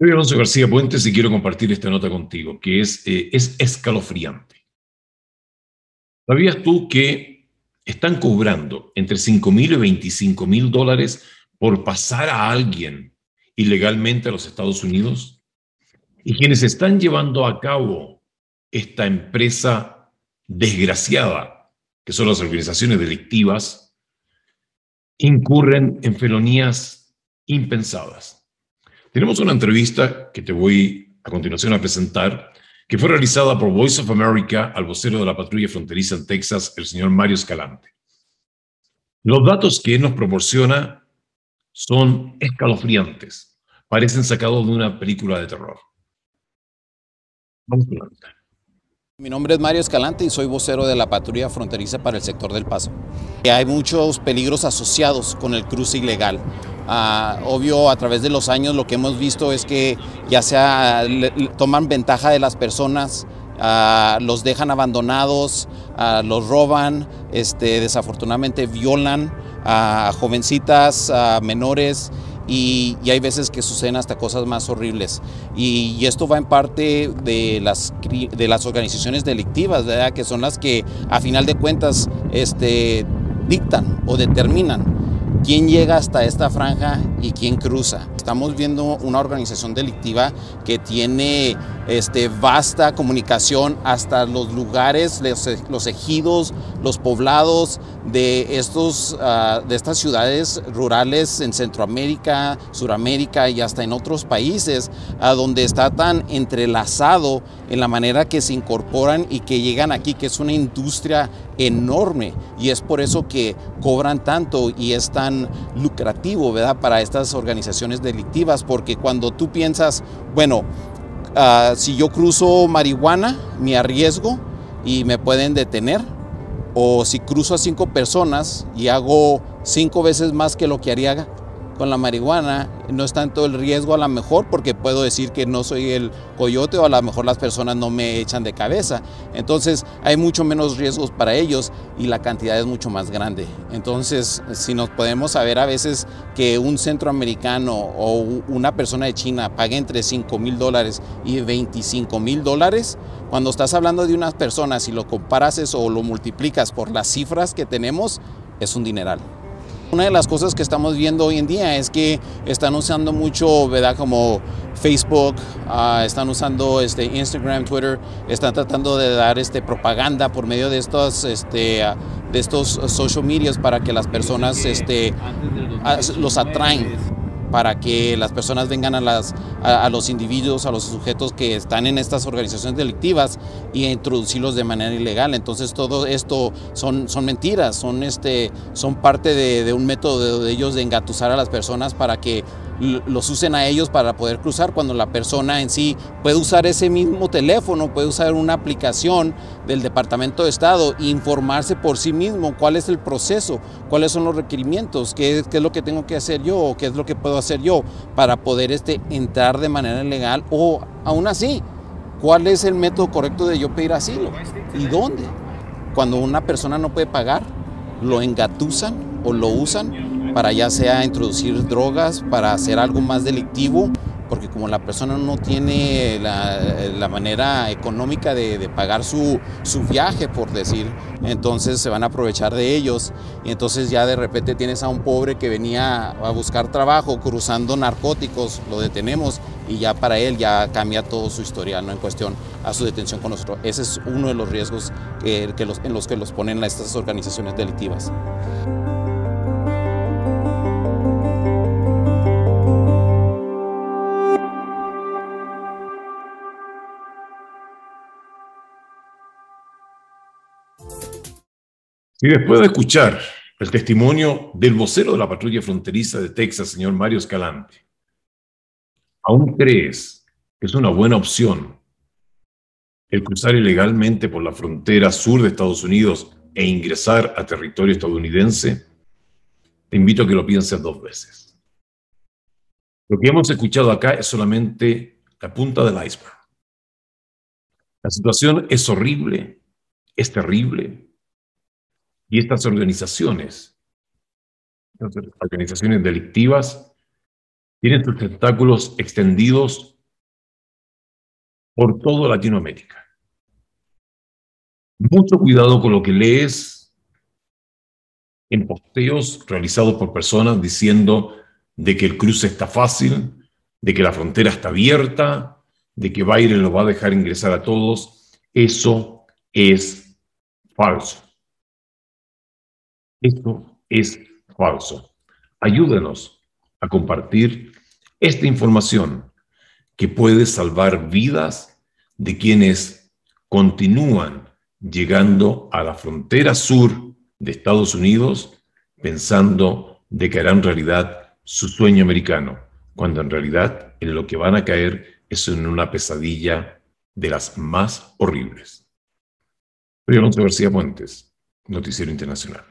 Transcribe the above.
Soy Alonso García Puentes y quiero compartir esta nota contigo, que es, eh, es escalofriante. ¿Sabías tú que están cobrando entre 5 mil y 25 mil dólares por pasar a alguien ilegalmente a los Estados Unidos? Y quienes están llevando a cabo esta empresa desgraciada, que son las organizaciones delictivas, incurren en felonías impensadas. Tenemos una entrevista que te voy a continuación a presentar, que fue realizada por Voice of America al vocero de la patrulla fronteriza en Texas, el señor Mario Escalante. Los datos que él nos proporciona son escalofriantes, parecen sacados de una película de terror. Vamos adelante. Mi nombre es Mario Escalante y soy vocero de la patrulla fronteriza para el sector del paso. Hay muchos peligros asociados con el cruce ilegal. Uh, obvio, a través de los años lo que hemos visto es que ya sea toman ventaja de las personas, uh, los dejan abandonados, uh, los roban, este, desafortunadamente violan a jovencitas, a menores y, hay veces que suceden hasta cosas más horribles. Y, esto va en parte de las, de las organizaciones delictivas, ¿verdad? que son las que a final de cuentas este, dictan o determinan quién llega hasta esta franja y quién cruza. Estamos viendo una organización delictiva que tiene este, vasta comunicación hasta los lugares, los, ejidos, los poblados de, estos, uh, de estas ciudades rurales en Centroamérica, Suramérica y hasta en otros países, a donde está tan entrelazado en la manera que se incorporan y que llegan aquí, que es una industria enorme y es por eso que cobran tanto y es tan lucrativo, ¿verdad? Para estas organizaciones delictivas, porque cuando tú piensas, bueno, uh, si yo cruzo marihuana, me arriesgo y me pueden detener, o si cruzo a cinco personas y hago cinco veces más que lo que haría con la marihuana no es tanto el riesgo a lo mejor porque puedo decir que no soy el coyote o a lo mejor las personas no me echan de cabeza. Entonces hay mucho menos riesgos para ellos y la cantidad es mucho más grande. Entonces si nos podemos saber a veces que un centroamericano o una persona de China pague entre 5 mil dólares y 25 mil dólares, cuando estás hablando de unas personas y lo comparas o lo multiplicas por las cifras que tenemos, es un dineral. Una de las cosas que estamos viendo hoy en día es que están usando mucho, ¿verdad? Como Facebook, uh, están usando este, Instagram, Twitter, están tratando de dar este, propaganda por medio de estos, este, de estos social medios para que las personas este, los atraen para que las personas vengan a, las, a, los individuos, a los sujetos que están en estas organizaciones delictivas y introducirlos de manera ilegal. Entonces todo esto son, son mentiras, son, este, son parte de, de un método de ellos de engatusar a las personas para que los usen a ellos para poder cruzar cuando la persona en sí puede usar ese mismo teléfono, puede usar una aplicación del Departamento de Estado e informarse por sí mismo cuál es el proceso, cuáles son los requerimientos, qué, qué es lo que tengo que hacer yo o qué es lo que puedo hacer yo para poder este, entrar de manera legal o aún así, cuál es el método correcto de yo pedir asilo y dónde. Cuando una persona no puede pagar, lo engatusan o lo usan para ya sea introducir drogas, para hacer algo más delictivo, porque como la persona no tiene la, manera económica de, pagar su, su, viaje, por decir, entonces se van a aprovechar de ellos y entonces ya de repente tienes a un pobre que venía a buscar trabajo cruzando narcóticos, lo detenemos y ya para él ya cambia todo su historial ¿no? en cuestión a su detención con nosotros. Ese es uno de los riesgos que, que los, en los que los ponen estas organizaciones delictivas. Y después de escuchar el testimonio del vocero de la patrulla fronteriza de Texas, señor Mario Escalante, ¿aún crees que es una buena opción el cruzar ilegalmente por la frontera sur de Estados Unidos e ingresar a territorio estadounidense? Te invito a que lo pienses dos veces. Lo que hemos escuchado acá es solamente la punta del iceberg. La situación es horrible, es terrible, y estas organizaciones, organizaciones delictivas, tiene sus tentáculos extendidos por toda Latinoamérica. Mucho cuidado con lo que lees en posteos realizados por personas diciendo de que el cruce está fácil, de que la frontera está abierta, de que Biden lo va a dejar ingresar a todos. Eso es falso. Eso es falso. Ayúdenos a compartir esta información que puede salvar vidas de quienes continúan llegando a la frontera sur de Estados Unidos pensando de que harán realidad su sueño americano, cuando en realidad en lo que van a caer es en una pesadilla de las más horribles. Alonso García Puentes, Noticiero Internacional.